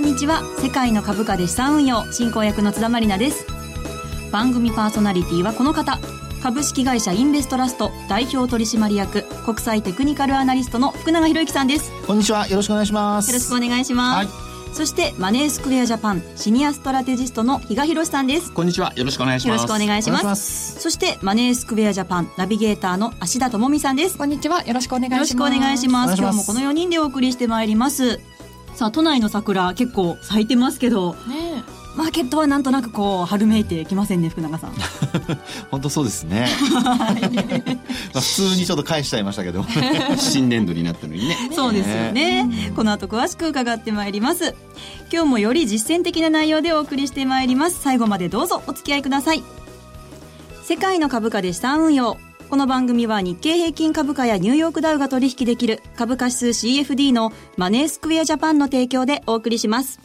んこんにちは。世界の株価で資産運用進行役の津田まりなです。番組パーソナリティはこの方。株式会社インベストラスト代表取締役国際テクニカルアナリストの福永博之さんです。こんにちは。よろしくお願いします。よろしくお願いします、はい。そしてマネースクエアジャパンシニアストラテジストの比嘉博さんです。こんにちは。よろしくお願いします。よろしくお願いします。そしてマネースクエアジャパンナビゲーターの芦田智美さんです。こんにちは。よろしくお願いします。よろしくお願いします。今日もこの4人でお送りしてまいりますさあ都内の桜結構咲いてますけどねマーケットはなんとなくこう春めいてきませんね福永さん。本当そうですね、まあ普通にちょっと返しちゃいましたけど 新年度になったのにね。そうですよね、この後詳しく伺ってまいります。今日もより実践的な内容でお送りしてまいります。最後までどうぞお付き合いください。世界の株価で資産運用この番組は日経平均株価やニューヨークダウが取引できる株価指数 CFD のマネースクエアジャパンの提供でお送りします。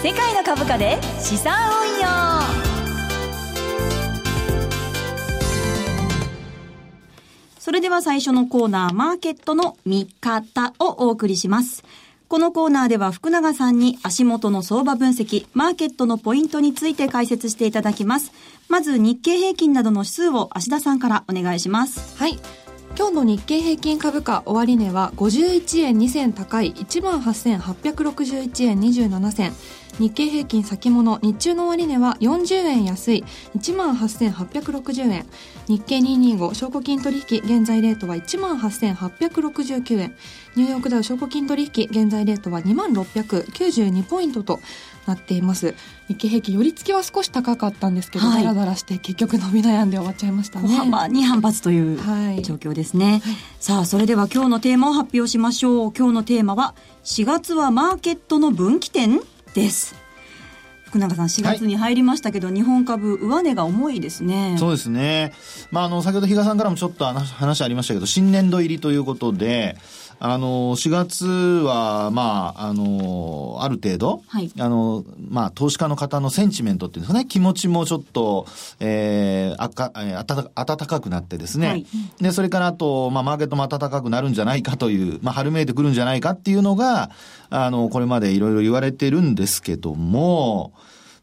世界の株価で資産運用それでは最初のコーナー、マーケットの見方をお送りします。このコーナーでは福永さんに足元の相場分析、マーケットのポイントについて解説していただきます。まず日経平均などの指数を芦田さんからお願いします。はい。今日の日経平均株価終値は51円2銭高い18,861円27銭。日経平均先物日中の終値は40円安い18,860円日経225証拠金取引現在レートは18,869円ニューヨークダウ証拠金取引現在レートは2692ポイントとなっています。日経平均寄り付きは少し高かったんですけど、はい、だらだらして結局伸び悩んで終わっちゃいましたね。小幅に反発という状況ですね、はい、さあそれでは今日のテーマを発表しましょう。今日のテーマは4月はマーケットの分岐点です。福永さん、4月に入りましたけど、はい、日本株、上値が重いですね。そうですね。まあ、あの、先ほど比嘉さんからもちょっと話ありましたけど、新年度入りということで、あの、4月は、まあ、あの、ある程度、はい、あの、まあ、投資家の方のセンチメントっていうんですかね、気持ちもちょっと、えー、あか、えー、暖かくなってですね、はい、で、それからあと、まあ、マーケットも暖かくなるんじゃないかという、まあ、春めいてくるんじゃないかっていうのが、あの、これまでいろいろ言われてるんですけども、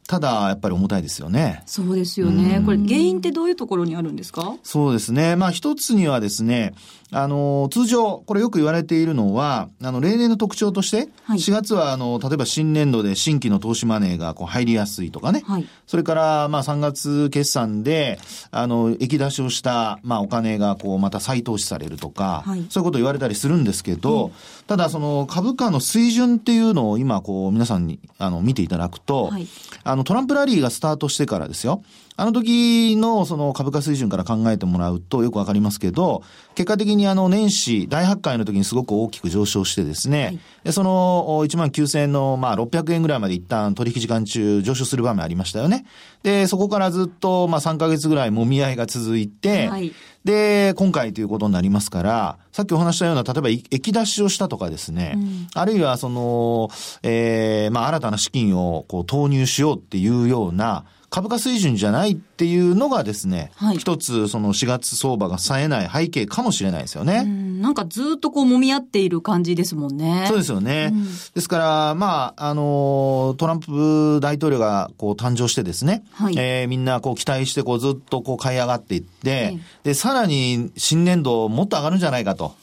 ただ、やっぱり重たいですよね。そうですよね。これ、原因ってどういうところにあるんですか？そうですね。まあ、一つにはですね、あの、通常、これよく言われているのは、あの、例年の特徴として、はい、4月は、あの、例えば新年度で新規の投資マネーがこう入りやすいとかね。はい、それから、まあ、3月決算で、あの、液出しをした、まあ、お金が、こう、また再投資されるとか、はい、そういうことを言われたりするんですけど、うん、ただ、その、株価の水準っていうのを今、こう、皆さんに、あの、見ていただくと、はい、あの、トランプラリーがスタートしてからですよ。あの時のその株価水準から考えてもらうとよくわかりますけど、結果的にあの年始大発会の時にすごく大きく上昇してですね、はい、でその1万9000円のまあ600円ぐらいまで一旦取引時間中上昇する場面ありましたよね。で、そこからずっとまあ3ヶ月ぐらいもみ合いが続いて、はい、で、今回ということになりますから、さっきお話したような、例えば、液出しをしたとかですね、うん、あるいは、その、ええー、まあ、新たな資金をこう投入しようっていうような、株価水準じゃないっていうのがですね、はい、一つその4月相場が冴えない背景かもしれないですよね。んなんかずっとこう揉み合っている感じですもんね。そうですよね。うん、ですから、まあ、あの、トランプ大統領がこう誕生してですね、はい、えー、みんなこう期待してこうずっとこう買い上がっていって、で、さらに新年度もっと上がるんじゃないかと。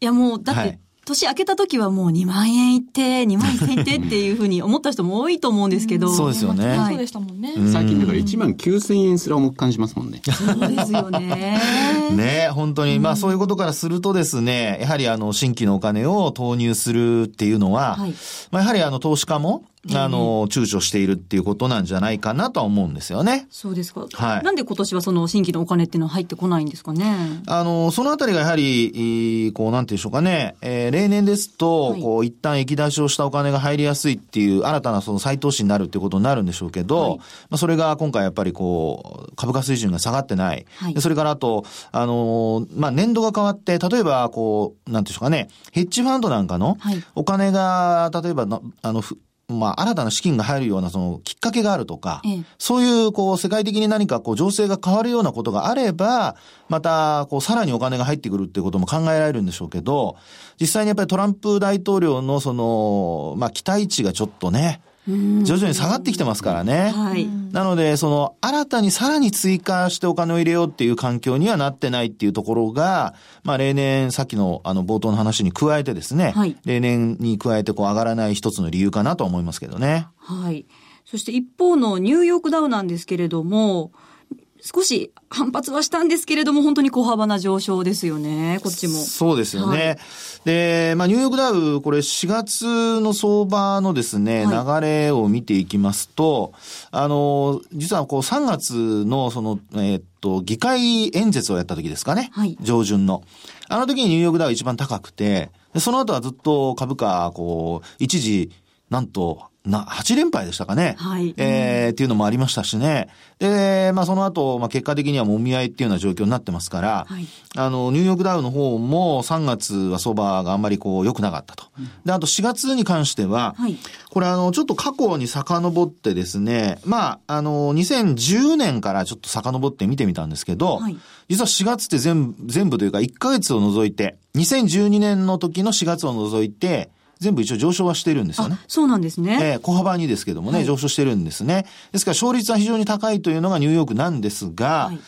いやもう、だって、はい年明けた時はもう2万円いって、2万1000円いってっていうふうに思った人も多いと思うんですけど。そうですよね。そうでしたもんね。最近だから1万9000円すら重く感じますもんね。そうですよね。ね本当に、まあそういうことからするとですね、やはりあの新規のお金を投入するっていうのは、はい、まあやはりあの投資家も、あの、躊躇しているっていうことなんじゃないかなとは思うんですよね。そうですか。はい。なんで今年はその新規のお金っていうのは入ってこないんですかね？あの、そのあたりがやはり、こう、なんていうんでしょうかね、えー、例年ですと、はい、こう、一旦液出しをしたお金が入りやすいっていう、新たなその再投資になるっていうことになるんでしょうけど、はい、まあ、それが今回やっぱりこう、株価水準が下がってない。はい、それからあと、あの、まあ、年度が変わって、例えば、こう、なんていうんでしょうかね、ヘッジファンドなんかの、お金が、例えばあの、まあ、新たな資金が入るような、その、きっかけがあるとか、ええ。そういう、こう、世界的に何か、こう、情勢が変わるようなことがあれば、また、こう、さらにお金が入ってくるっていうことも考えられるんでしょうけど、実際にやっぱりトランプ大統領の、その、まあ、期待値がちょっとね、徐々に下がってきてますからね。はい。なので、その、新たにさらに追加してお金を入れようっていう環境にはなってないっていうところが、まあ、例年、さっきの、あの、冒頭の話に加えてですね、はい例年に加えて、こう、上がらない一つの理由かなと思いますけどね。はい。そして一方のニューヨークダウなんですけれども、少し反発はしたんですけれども、本当に小幅な上昇ですよね、こっちも。そうですよね。はいで、まあ、ニューヨークダウ、これ4月の相場のですね、は流れを見ていきますと、あの、実はこう3月のその、えーっと、議会演説をやった時ですかね。はい上旬の。あの時にニューヨークダウ一番高くて、でその後はずっと株価、こう、一時、なんと、な、8連敗でしたかね。はいえーっていうのもありましたしね。で、まあその後、まあ結果的にはもみ合いっていうような状況になってますから、はいあの、ニューヨークダウの方も3月は相場があんまりこう良くなかったと。で、あと4月に関しては、はいこれあの、ちょっと過去に遡ってですね、まあ、あの、2010年からちょっと遡って見てみたんですけど、はい実は4月って全部、全部というか1ヶ月を除いて、2012年の時の4月を除いて、全部一応上昇はしてるんですよねあ。、そうなんですね。ええ小幅にですけどもね、上昇してるんですね。ですから勝率は非常に高いというのがニューヨークなんですが、はい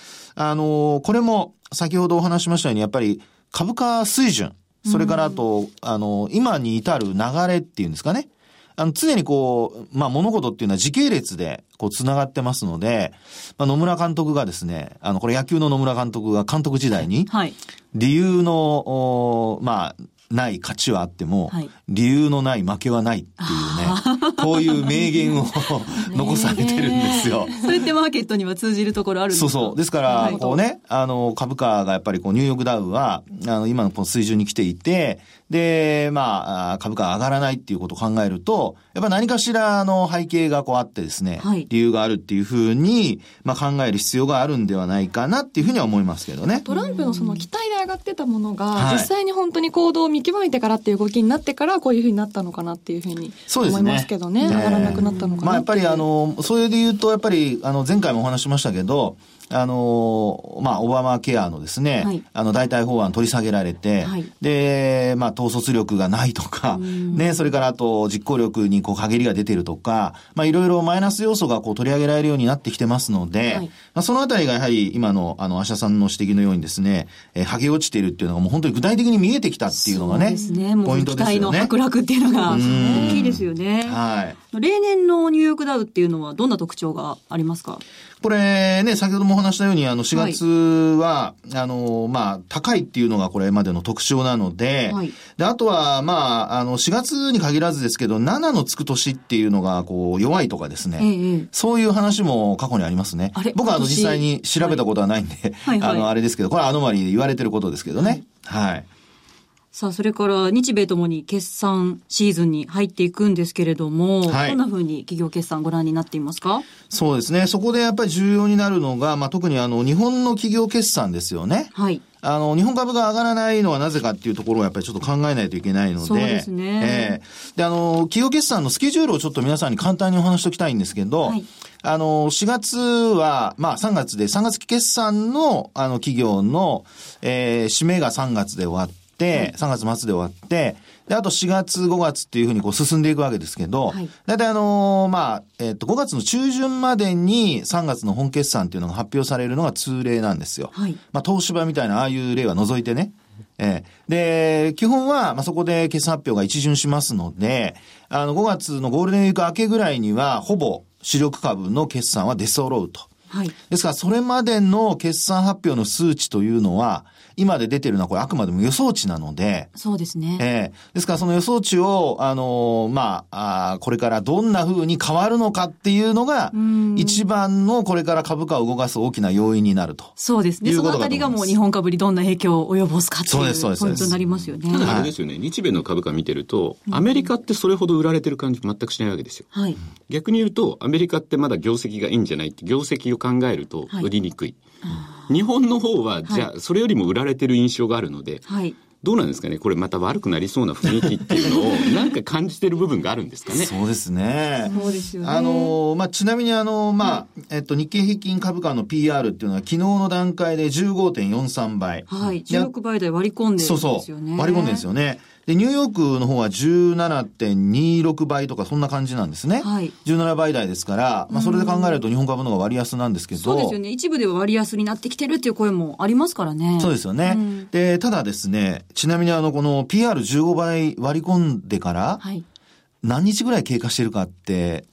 あの、これも先ほどお話ししましたように、やっぱり株価水準、それからあと、あの、今に至る流れっていうんですかね。あの、常にこう、まあ、物事っていうのは時系列で、こう、繋がってますので、まあ、野村監督がですね、あの、これ野球の野村監督が監督時代に、はい。理由の、おまあ、ない勝ちはあっても、はい。理由のない負けはないっていうね、こういう名言を 残されてるんですよ。それってマーケットには通じるところあるんですか？そうそう。ですから、はい。こうね、あの、株価がやっぱりこう、ニューヨークダウは、あの、今のこの水準に来ていて、で、まあ、あ株価が上がらないっていうことを考えると、やっぱ何かしらの背景がこうあってですね、はい理由があるっていうふうに、まあ考える必要があるんではないかなっていうふうには思いますけどね。トランプのその期待で上がってたものが、はい実際に本当に行動を見極めてからっていう動きになってから、こういうふうになったのかなっていうふうに思い。ますけどね。上がらなくなったのかなまあやっぱりあの、の、それで言うと、やっぱり、あの、前回もお話ししましたけど、あの、まあ、オバマケアのですね、はいあの、代替法案取り下げられて、はいで、まあ、統率力がないとか、ね、それからあと、実行力にこう、限りが出てるとか、まあ、いろいろマイナス要素がこう、取り上げられるようになってきてますので、はいまあ、そのあたりがやはり、今の、あの、アシャさんの指摘のようにですね、えー、剥げ落ちているっていうのがもう本当に具体的に見えてきたっていうのがね、ね。ポイント期ですよね。待の剥落っていうのがん大きいですよね。はい。例年のニューヨークダウっていうのはどんな特徴がありますか？これね、先ほどもお話したように、あの、4月は、あの、まあ、高いっていうのがこれまでの特徴なので、はいで、あとは、まあ、あの、4月に限らずですけど、7のつく年っていうのが、こう、弱いとかですね。そういう話も過去にありますね。僕はあの、実際に調べたことはないんで、はいはいあの、あれですけど、これはアノマリーで言われてることですけどね。はい。さあ、それから日米ともに決算シーズンに入っていくんですけれども、はいどんな風に企業決算ご覧になっていますか？そうですね。そこでやっぱり重要になるのが、まあ、特にあの、日本の企業決算ですよね。はい。あの、日本株が上がらないのはなぜかっていうところをやっぱりちょっと考えないといけないので。そうですねええで、あの、企業決算のスケジュールをちょっと皆さんに簡単にお話しておきたいんですけど、はいあの、4月は、まあ3月で、3月期決算の、あの、企業の、えー締めが3月で終わって、3月末で終わって、で、あと4月、5月っていうふうにこう進んでいくわけですけど、はいだいたいあのーまあ、えっ、と、5月の中旬までに3月の本決算っていうのが発表されるのが通例なんですよ。はいまあ、東芝みたいなああいう例は除いてね。ええで、基本は、まあ、そこで決算発表が一巡しますので、あの、5月のゴールデンウィーク明けぐらいには、ほぼ主力株の決算は出揃うと。はい。ですから、それまでの決算発表の数値というのは、今で出てるのはこれあくまでも予想値なので、そうですね。ええですからその予想値を、あのーまあ、あーこれからどんな風に変わるのかっていうのがん、一番のこれから株価を動かす大きな要因になると。そうですね。そのあたりがもう日本株にどんな影響を及ぼすかっていそうですそううですポイントになりますよね。ただあれですよね、日米の株価見てると、アメリカってそれほど売られてる感じ全くしないわけですよ。はい。逆に言うと、アメリカってまだ業績がいいんじゃないって、業績を考えるとはい売りにくい。日本の方は、じゃあ、それよりも売られてる印象があるので、はい。どうなんですかね？これまた悪くなりそうな雰囲気っていうのを なんか感じてる部分があるんですかね？そうですね。そうですよね。あの、まあ、ちなみにあの、まあ、えっと、日経平均株価の PR っていうのは昨日の段階で15.43倍。はい。16倍台割り込んでるんですよね。そうそう。割り込んでるんですよね。で、ニューヨークの方は17.26倍とかそんな感じなんですね。はい。17倍台ですから、まあそれで考えると日本株の方が割安なんですけど。そうですよね。一部では割安になってきてるっていう声もありますからね。そうですよね。うん、で、ただですね、ちなみにあの、この PR15 倍割り込んでから、はい。何日ぐらい経過してるかって、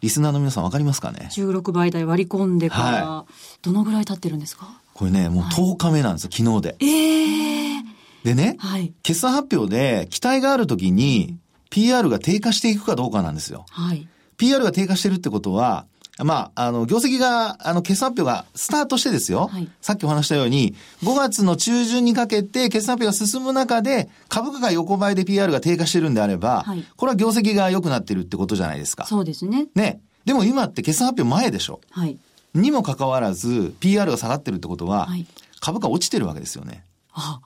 リスナーの皆さんわかりますかね ?16 倍台割り込んでから、どのぐらい経ってるんですか？これね、もう10日目なんですよ、昨日で。ええーでね、はい、決算発表で期待があるときに PR が低下していくかどうかなんですよ。はい、PR が低下してるってことは、まあ、あの、業績が、あの、決算発表がスタートしてですよ。はい、さっきお話したように、5月の中旬にかけて決算発表が進む中で、株価が横ばいで PR が低下してるんであれば、はい、これは業績が良くなってるってことじゃないですか。そうですね。ね。でも今って決算発表前でしょ。はい。にもかかわらず、PR が下がってるってことは、はい、株価落ちてるわけですよね。あ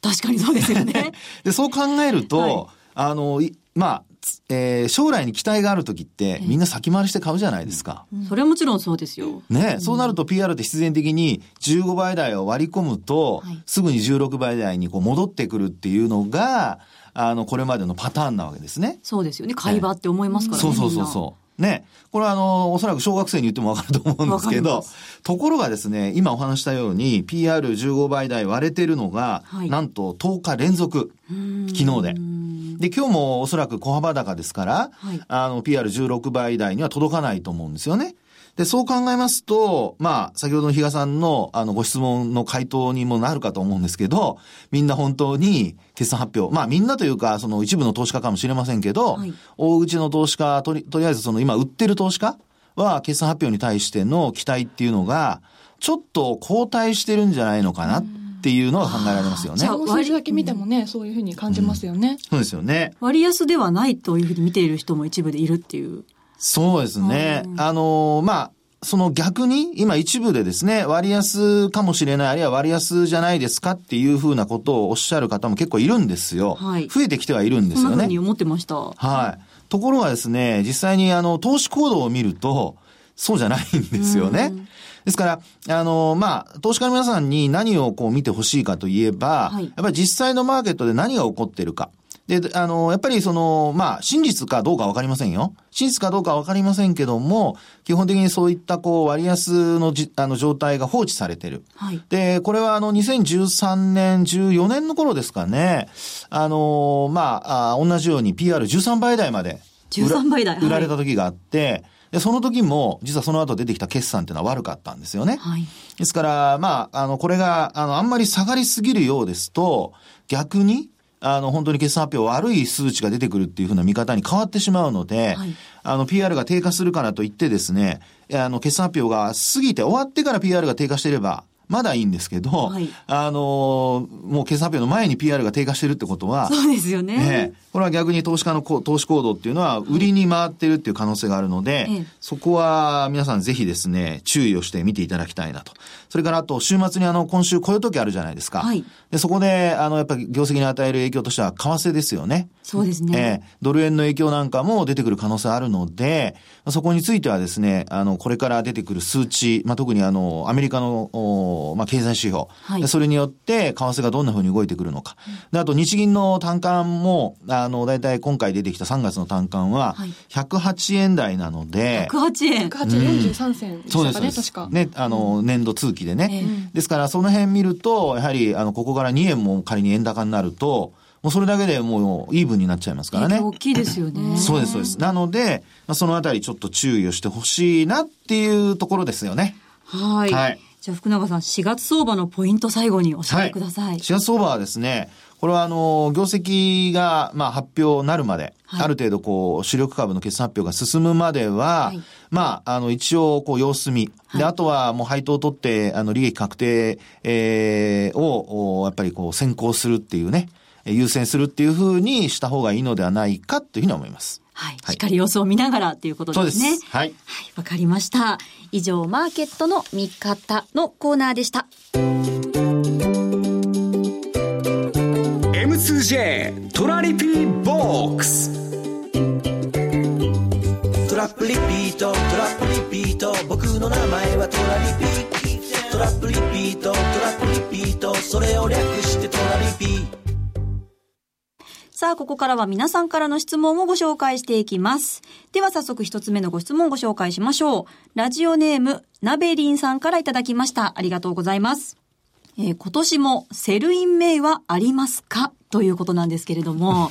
確かにそうですよね。でそう考えると、はい、あの、まあ、えー、将来に期待がある時って、みんな先回りして買うじゃないですか。それはもちろんそうですよ。ね、そうなると PR って必然的に15倍台を割り込むと、はい、すぐに16倍台にこう戻ってくるっていうのが、あの、これまでのパターンなわけですね。そうですよね。買い場って思いますからね。そうそうそうそう。ね。これはあの、おそらく小学生に言ってもわかると思うんですけど、ところがですね、今お話したように PR15 倍台割れてるのが、はい、なんと10日連続、昨日で。で、今日もおそらく小幅高ですから、はい、あの、PR16 倍台には届かないと思うんですよね。で、そう考えますと、まあ、先ほどの比嘉さんの、あの、ご質問の回答にもなるかと思うんですけど、みんな本当に決算発表、まあ、みんなというか、その一部の投資家かもしれませんけど、はい、大口の投資家、とり、とりあえずその今売ってる投資家は、決算発表に対しての期待っていうのが、ちょっと後退してるんじゃないのかなっていうのは考えられますよね。数字だけ見てもね、そういうふうに感じますよね、うん、そうですよね。割安ではないというふうに見ている人も一部でいるっていう。そうですね。あの、まあ、その逆に、今一部でですね、割安かもしれない、あるいは割安じゃないですかっていうふうなことをおっしゃる方も結構いるんですよ。はい、増えてきてはいるんですよね。そんなふうに思ってました。はい。ところがですね、実際にあの、投資行動を見ると、そうじゃないんですよね。ですから、あの、まあ、投資家の皆さんに何をこう見てほしいかといえば、はい、やっぱり実際のマーケットで何が起こっているか。で、あの、やっぱりその、まあ、真実かどうかわかりませんよ。真実かどうかわかりませんけども、基本的にそういったこう、割安のじ、あの、状態が放置されてる。はい。で、これはあの、2013年、14年の頃ですかね、あの、まあ、あ同じように PR13 倍台まで。13倍台売られた時があって、で、その時も、実はその後出てきた決算っていうのは悪かったんですよね。はい。ですから、まあ、あの、これが、あの、あんまり下がりすぎるようですと、逆に、あの、本当に決算発表悪い数値が出てくるっていうふうな見方に変わってしまうので、はい、あの、PR が低下するからといってですね、あの、決算発表が過ぎて終わってから PR が低下していれば、まだいいんですけど、はい、あのもう決算発表の前に PR が低下してるってことは、そうですよね。ねこれは逆に投資家の投資行動っていうのは、売りに回ってるっていう可能性があるので、はい、そこは皆さんぜひですね、注意をして見ていただきたいなと。それからあと、週末にあの、今週雇用時あるじゃないですか。はい。で、そこで、あの、やっぱり業績に与える影響としては、為替ですよね。そうですね。えー、ドル円の影響なんかも出てくる可能性あるので、そこについてはですね、あの、これから出てくる数値、まあ、特にあの、アメリカの、おまあ、経済指標、はい、それによって、為替がどんな風に動いてくるのか。で、あと、日銀の単価も、あの、大体今回出てきた3月の単価は、108円台なので、108円。108円43銭でしたかね、確か。ね、あの、年度通期でね。えー、ですから、その辺見ると、やはり、あの、ここから2円も仮に円高になると、もうそれだけでもうイーブンになっちゃいますからね。大きいですよね。そうです、そうです。なので、まあ、そのあたりちょっと注意をしてほしいなっていうところですよね。はい。はい。じゃあ福永さん、4月相場のポイント最後に教えてください。はい、4月相場はですね、これはあの、業績が、まあ、発表なるまで、はい、ある程度こう、主力株の決算発表が進むまでは、はい、まあ、あの、一応、こう、様子見。で、あとはもう配当を取って、あの、利益確定、えー、を、やっぱりこう、先行するっていうね、優先するっていうふうにした方がいいのではないかというふうに思います。はい。しっかり様子を見ながらっていうことですね。そうです。はい。はい。わかりました。以上、マーケットの見方のコーナーでした。Y2J トラリピーボックストラップリピートトラップリピート僕の名前はトラリピトラップリピートトラップリピートそれを略してトラリピさあ、ここからは皆さんからの質問をご紹介していきます。では早速一つ目のご質問をご紹介しましょう。ラジオネーム、ナベリンさんからいただきました。ありがとうございます。えー今年も Sell in May はありますか？ということなんですけれども。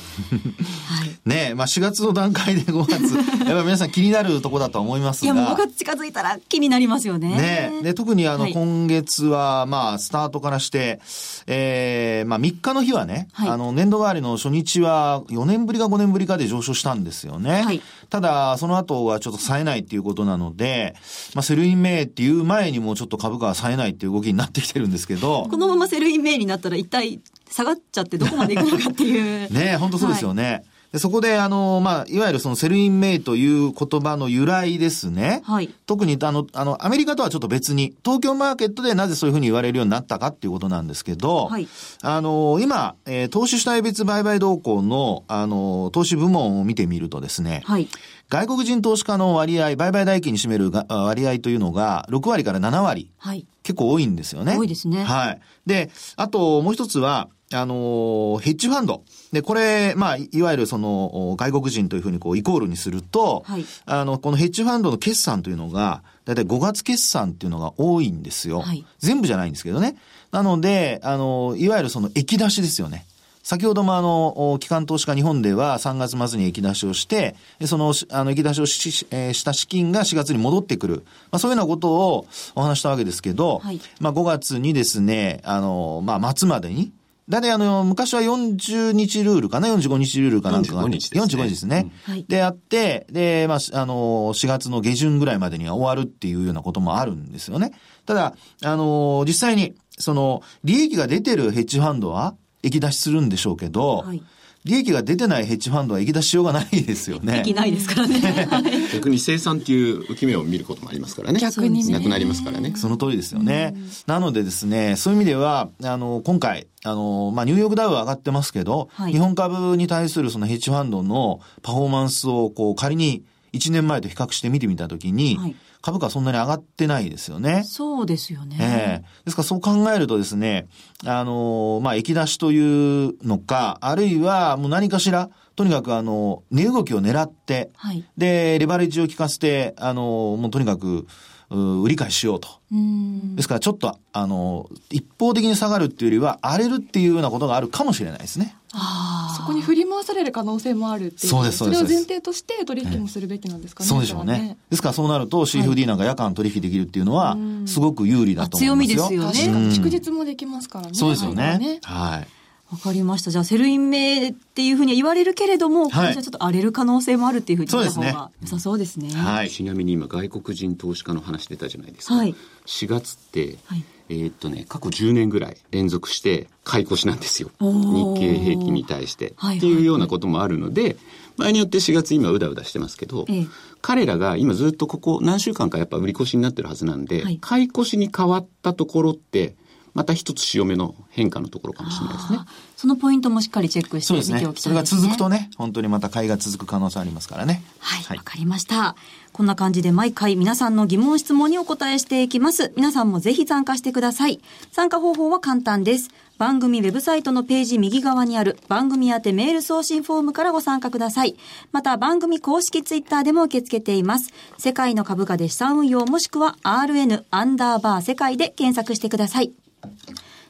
はい。ねえ、まあ4月の段階で5月、やっぱり皆さん気になるところだと思いますが。いや、もう5月近づいたら気になりますよね。ねで、特にあの、はい今月は、まあ、スタートからして、えー、まあ、3日の日はね、はいあの、年度替わりの初日は4年ぶりか5年ぶりかで上昇したんですよね。はいただ、その後はちょっと冴えないっていうことなので、まあ、 Sell in May っていう前にもちょっと株価は冴えないっていう動きになってきてるんですけど、このまま Sell in May になったら一体下がっちゃってどこまで行くのかっていう。ね本当そうですよね。でそこで、あの、まあ、いわゆるその Sell in May という言葉の由来ですね。はい特に、あの、あの、アメリカとはちょっと別に、東京マーケットでなぜそういうふうに言われるようになったかっていうことなんですけど、はいあの、今、えー投資主体別売買動向の、あの、投資部門を見てみるとですね、はい。外国人投資家の割合、売買代金に占める割合というのが、6割から7割。はい。結構多いんですよね。多いですねはい。で、あともう一つは、あのーヘッジファンド。で、これ、まあ、いいわゆるその、お外国人というふうにこう、イコールにすると、はいあの、このヘッジファンドの決算というのが、だいたい5月決算っていうのが多いんですよ。はい全部じゃないんですけどね。なので、あの、いわゆるその、液出しですよね。先ほどもあの、お機関投資家日本では3月末に液出しをして、でその、しあの、液出しをししえーした資金が4月に戻ってくる。まあそういうようなことをお話したわけですけど、はいまあ5月にですね、あの、まあ末までに、だいあの、昔は40日ルールかな ?45 日ルールかなんかが45日ですね45日ですね。うんはいで、あって、で、まあ、しあの、4月の下旬ぐらいまでには終わるっていうようなこともあるんですよね。ただ、あの、実際に、その、利益が出てるヘッジファンドは、液出しするんでしょうけど、はい利益が出てないヘッジファンドは液出ししようがないですよね。できないですからね。は い逆に生産っていう浮き目を見ることもありますからね。逆にねなくなりますからね。その通りですよね。なのでですね、そういう意味では、あの、今回、あの、まあ、ニューヨークダウは上がってますけど、はい日本株に対するそのヘッジファンドのパフォーマンスを、こう、仮に1年前と比較して見てみたときに、はい株価はそんなに上がってないですよね。そうですよね。ええですからそう考えるとですね、あの、まあ、液出しというのか、あるいはもう何かしら、とにかくあの、値動きを狙って、はいで、レバレッジを効かせて、あの、もうとにかく、う売り買いしようと。うん。ですからちょっと、あの、一方的に下がるっていうよりは、荒れるっていうようなことがあるかもしれないですね。あそこに振り回される可能性もあるっていうそうですそうですれを前提として取引もするべきなんですかね、そうでしょうね。ですからそうなると CFD なんか夜間取引できるっていうのは、すごく有利だと思いますよ。あ強みですよね確かに祝日もできますからねそうですよね。はい。わかりました。じゃあ、セルイン名っていうふうには言われるけれども、はい今年はちょっと荒れる可能性もあるっていうふうに言った方そうですが良さそうですね。はい。ちなみに今外国人投資家の話出たじゃないですか。はい4月って、はいえーっとね、過去10年ぐらい連続して買い越しなんですよ。日経平均に対して。はいっていうようなこともあるので、場合によって4月今うだうだしてますけど、ええ彼らが今ずっとここ何週間かやっぱ売り越しになってるはずなんで、はい買い越しに変わったところって、また一つ潮目の変化のところかもしれないですねそのポイントもしっかりチェックして見てお。きそれがたいですね。続くとね、本当にまた買いが続く可能性ありますからね。はい、わ、かりました。こんな感じで毎回皆さんの疑問質問にお答えしていきます。皆さんもぜひ参加してください。参加方法は簡単です。番組ウェブサイトのページ右側にある番組宛てメール送信フォームからご参加ください。また番組公式ツイッターでも受け付けています。世界の株価で資産運用もしくは RN アンダーバー世界で検索してください。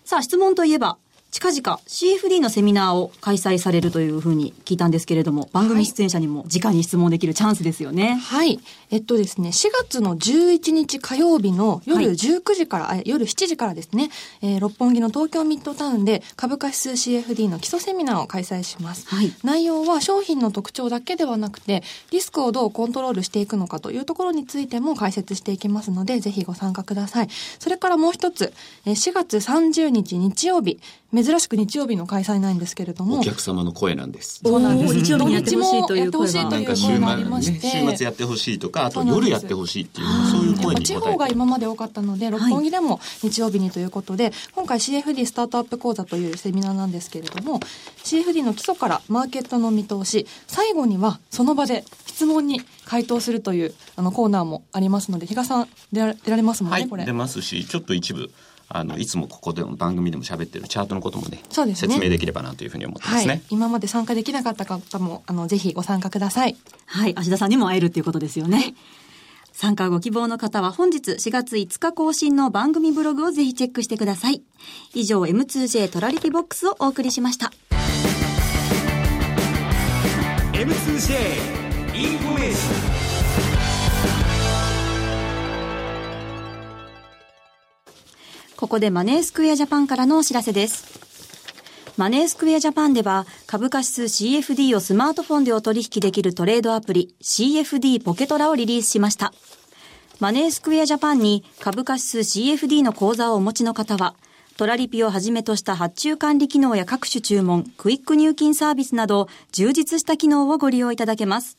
さあ、質問といえば、近々 CFD のセミナーを開催されるというふうに聞いたんですけれども、番組出演者にも直に質問できるチャンスですよね。はい。えっとですね、4月の11日火曜日の夜はい19時から、あ夜7時からですね、えー六本木の東京ミッドタウンで株価指数 CFD の基礎セミナーを開催します。はい内容は商品の特徴だけではなくて、リスクをどうコントロールしていくのかというところについても解説していきますので、ぜひご参加ください。それからもう一つ、えー4月30日日曜日、珍しく日曜日の開催なんですけれども。お客様の声なんです。そうなんです。日曜日にやってほしいという声が。なんか週末、ね、週末やってほしいとか、あと夜やってほしいっていう、そういう声に地方が今まで多かったので、六本木でも日曜日にということで、今回 CFD スタートアップ講座というセミナーなんですけれども、CFD の基礎からマーケットの見通し、最後にはその場で質問に回答するというあのコーナーもありますので、比嘉さん出ら出られますもんね、はい、これ。出ますし、ちょっと一部、あのい。つもここでの番組でも喋ってるチャートのこともねそうですね。説明できればなというふうに思ってますね、はい、今まで参加できなかった方もあのぜひご参加ください。はい芦田さんにも会えるっていうことですよね、参加ご希望の方は本日4月5日更新の番組ブログをぜひチェックしてください。以上 M2J トラリピボックスをお送りしました。M2J インフォメーションここでマネースクエアジャパンからのお知らせです。マネースクエアジャパンでは株価指数 CFD をスマートフォンでお取引できるトレードアプリ CFD ポケトラをリリースしました。マネースクエアジャパンに株価指数 CFD の口座をお持ちの方は、トラリピをはじめとした発注管理機能や各種注文、クイック入金サービスなど充実した機能をご利用いただけます。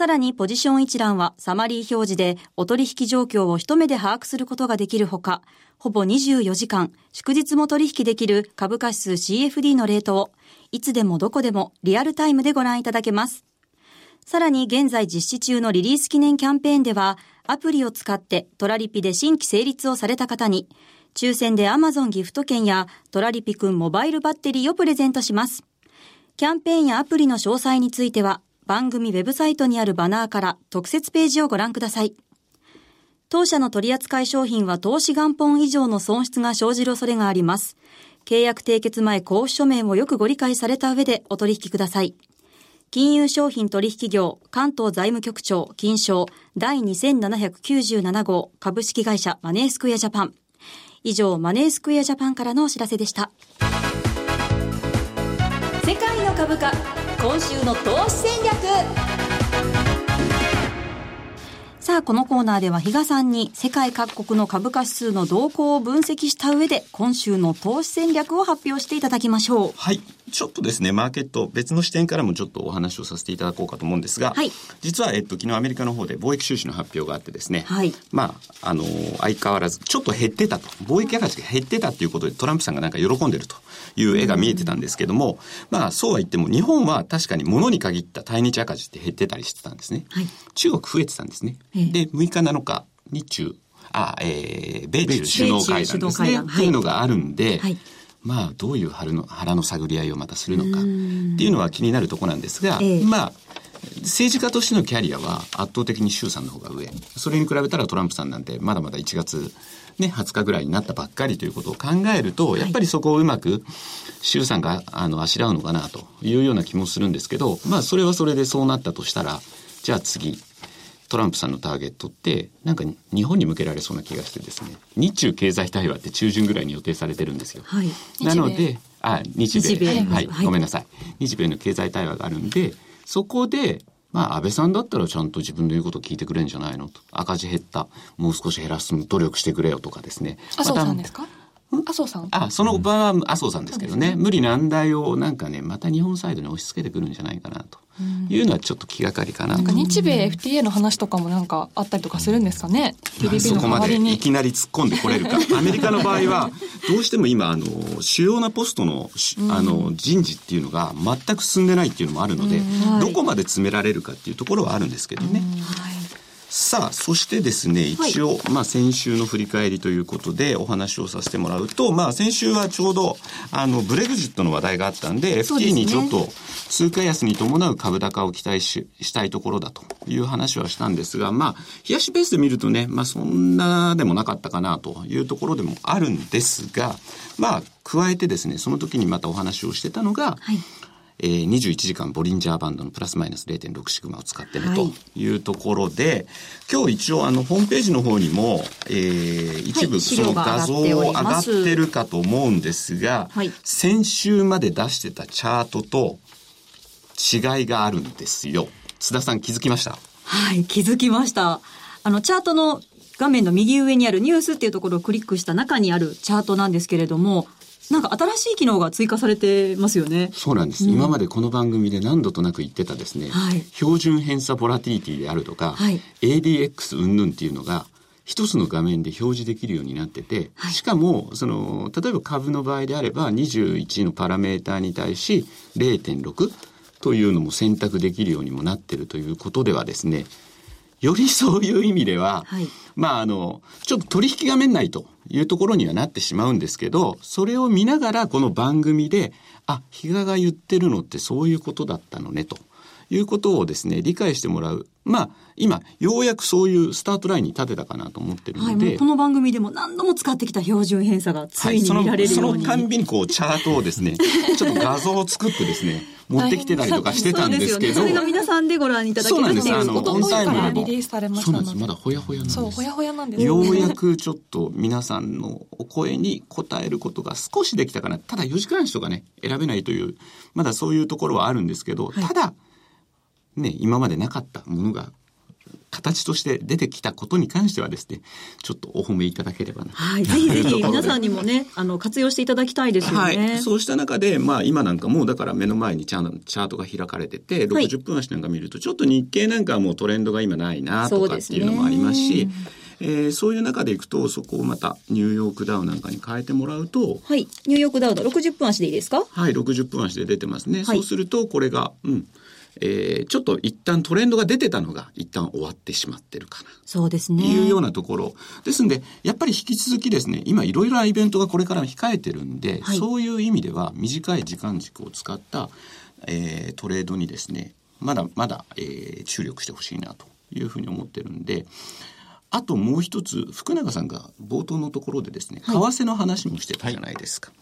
さらにポジション一覧はサマリー表示でお取引状況を一目で把握することができるほか、ほぼ24時間、祝日も取引できる株価指数 CFD のレートを、いつでもどこでもリアルタイムでご覧いただけます。さらに現在実施中のリリース記念キャンペーンでは、アプリを使ってトラリピで新規成立をされた方に、抽選で Amazon ギフト券やトラリピくんモバイルバッテリーをプレゼントします。キャンペーンやアプリの詳細については、番組ウェブサイトにあるバナーから特設ページをご覧ください。当社の取扱い商品は投資元本以上の損失が生じる恐れがあります。契約締結前交付書面をよくご理解された上でお取引ください。金融商品取引業関東財務局長金賞第2797号株式会社マネースクエアジャパン。以上、マネースクエアジャパンからのお知らせでした。世界の株価、今週の投資戦略。さあ、このコーナーでは比嘉さんに世界各国の株価指数の動向を分析した上で今週の投資戦略を発表していただきましょう。はい。ちょっとですね、マーケット、別の視点からもちょっとお話をさせていただこうかと思うんですが、はい。実は、えっと、昨日アメリカの方で貿易収支の発表があってですね、はい。まあ、あの、相変わらず、ちょっと減ってたと、貿易赤字が減ってたっていうことで、トランプさんがなんか喜んでるという絵が見えてたんですけども、まあ、そうは言っても、日本は確かに物に限った対日赤字って減ってたりしてたんですね。はい。中国増えてたんですね。ええ。で、6日7日、日中、あ、えー、米中首脳会談ですね。談。はい。っていうのがあるんで、はいまあ、どういう腹の腹の探り合いをまたするのかっていうのは気になるところなんですが、ええ。まあ、政治家としてのキャリアは圧倒的に衆さんの方が上。それに比べたらトランプさんなんてまだまだ1月、ね、20日ぐらいになったばっかりということを考えると、やっぱりそこをうまく衆さんがあのあしらうのかなというような気もするんですけど、まあ、それはそれでそうなったとしたら、じゃあ次、トランプさんのターゲットって、なんか日本に向けられそうな気がしてですね、日中経済対話って中旬ぐらいに予定されてるんですよ。はい。なので、あ、日米。はい、はいごめんなさい。日米の経済対話があるんで、そこで、まあ、安倍さんだったらちゃんと自分の言うことを聞いてくれるんじゃないのと。赤字減った。もう少し減らす努力してくれよとかですね。麻生またさんですか？麻生さん？あ、その場は麻生さんですけどね、無理難題をなんかね、また日本サイドに押し付けてくるんじゃないかなと。いうのはちょっと気がかりかなと。なんか日米 FTA の話とかもなんかあったりとかするんですかね？そこまでいきなり突っ込んでこれるか。アメリカの場合は、どうしても今、あの、主要なポストの、しあの、人事っていうのが全く進んでないっていうのもあるので、はい。どこまで詰められるかっていうところはあるんですけどね。さあ、そしてですね、一応、まあ先週の振り返りということでお話をさせてもらうと、まあ先週はちょうど、あの、ブレグジットの話題があったんで、FT ねにちょっと通貨安に伴う株高を期待ししたいところだという話はしたんですが、まあ、冷やしベースで見るとね、まあそんなでもなかったかなというところでもあるんですが、まあ、加えてですね、その時にまたお話をしてたのが、はい。えー21時間ボリンジャーバンドのプラスマイナス0.6シグマを使ってね、はい。というところで、今日一応あのホームページの方にも、えー一部資その画像上がっており上がってるかと思うんです。が、はい。先週まで出してたチャートと違いがあるんですよ。津田さん気づきました？はい、気づきました。あの、チャートの画面の右上にあるニュースっていうところをクリックした中にあるチャートなんですけれども、なんか新しい機能が追加されてますよね。そうなんです。今までこの番組で何度となく言ってたですね、はい。標準偏差ボラティティであるとか、はい。ADX 云々っていうのが、一つの画面で表示できるようになってて、はい。しかも、その、例えば株の場合であれば、21のパラメーターに対し0.6というのも選択できるようにもなってるということではですね、よりそういう意味では、はい。まああの、ちょっと取引画面内というところにはなってしまうんですけど、それを見ながらこの番組で、あ、比嘉が言ってるのってそういうことだったのね、ということをですね、理解してもらう。まあ、今、ようやくそういうスタートラインに立てたかなと思ってるはい、ので、もうこの番組でも何度も使ってきた標準偏差がついにその見られるそように。のたんびにこうチャートをですね、ちょっと画像を作ってですね、持ってきてたりとかしてたんですけど、そね。それが皆さんでご覧いただけるそうですっていうあのことオンタイムでもからリリースされましたそうなんです。まだほやほやなんです。そうほやほやなんですようやくちょっと皆さんのお声に応えることが少しできたかな。ただ4時間足とかね、選べないという、まだそういうところはあるんですけど、ただ、ね、今までなかったものが、形として出てきたことに関してはですね、ちょっとお褒めいただければな。はい。ぜひぜひ 皆さんにもね、あの、活用していただきたいですよね。はい。そうした中で、まあ今なんかもうだから目の前にチャーチャートが開かれてて、はい60分足なんか見ると、ちょっと日経なんかはもうトレンドが今ないなとかっていうのもありますし、えーそういう中でいくと、そこをまたニューヨークダウなんかに変えてもらうと、はい。ニューヨークダウだ60分足でいいですか？はい、60分足で出てますね。はいそうすると、これが、うん、えーちょっと一旦トレンドが出てたのが一旦終わってしまってるかな。そうですね。いうようなところ。ですんで、やっぱり引き続きですね、今いろいろなイベントがこれから控えてるんで、はいそういう意味では短い時間軸を使った、えートレードにですね、まだまだ、えー注力してほしいなというふうに思ってるんで、あともう一つ、福永さんが冒頭のところでですね、為替の話もしてたじゃないですか。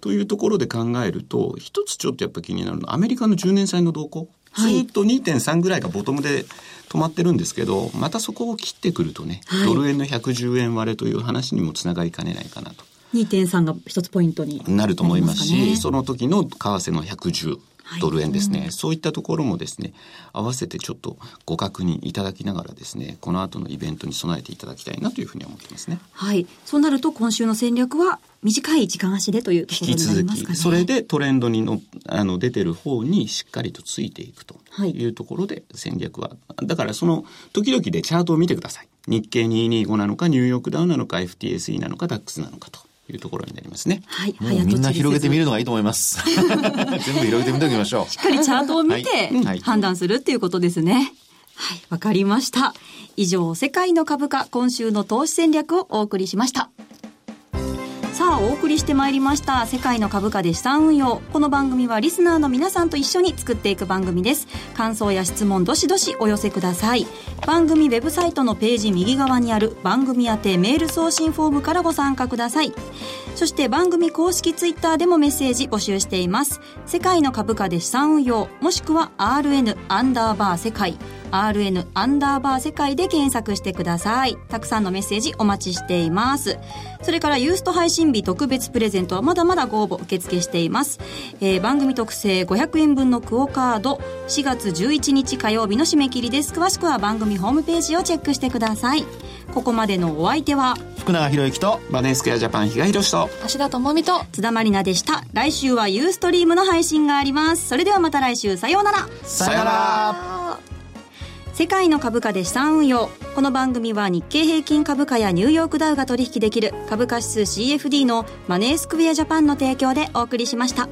というところで考えると、一つちょっとやっぱ気になるのは、アメリカの10年債の動向。ずっと2.3ぐらいがボトムで止まってるんですけど、またそこを切ってくるとね、はい。ドル円の110円割れという話にもつながりかねないかなと。2.3が一つポイントになると思いますし、ねその時の為替の110はいドル円ですね、そういったところもですね、合わせてちょっとご確認いただきながらですね、この後のイベントに備えていただきたいなというふうに思ってますね。はい。そうなると今週の戦略は短い時間足でというところ引き続になりますかね。き、それでトレンドにのあの出てる方にしっかりとついていくとはいいうところで戦略は、だからその時々でチャートを見てください。日経225なのか、ニューヨークダウなのか、FTSE なのか、DAX なのかというところになりますね。はい。みんな広げてみる。るのがいいと思います。全部広げてみておきましょう。しっかりチャートを見て判断するっていうことですね。はい。わかりました。以上、世界の株価今週の投資戦略をお送りしました。さあ、お送りしてまいりました。世界の株価で資産運用。この番組はリスナーの皆さんと一緒に作っていく番組です。感想や質問、どしどしお寄せください。番組ウェブサイトのページ右側にある番組宛てメール送信フォームからご参加ください。そして番組公式ツイッターでもメッセージ募集しています。世界の株価で資産運用、もしくは RN アンダーバー世界。RN アンダーバー世界で検索してください。たくさんのメッセージお待ちしています。それからユースト配信日特別プレゼントはまだまだご応募受付しています。えー番組特製500円分のクオカード4月11日火曜日の締め切りです。詳しくは番組ホームページをチェックしてください。ここまでのお相手は福永博之と、バネスクエアジャパン比嘉宏と、芦田智美と津田まりなでした。来週はユーストリームの配信があります。それではまた来週、さようなら。さよなら世界の株価で資産運用。この番組は日経平均株価やニューヨークダウが取引できる株価指数 CFD のマネースクエアジャパンの提供でお送りしました。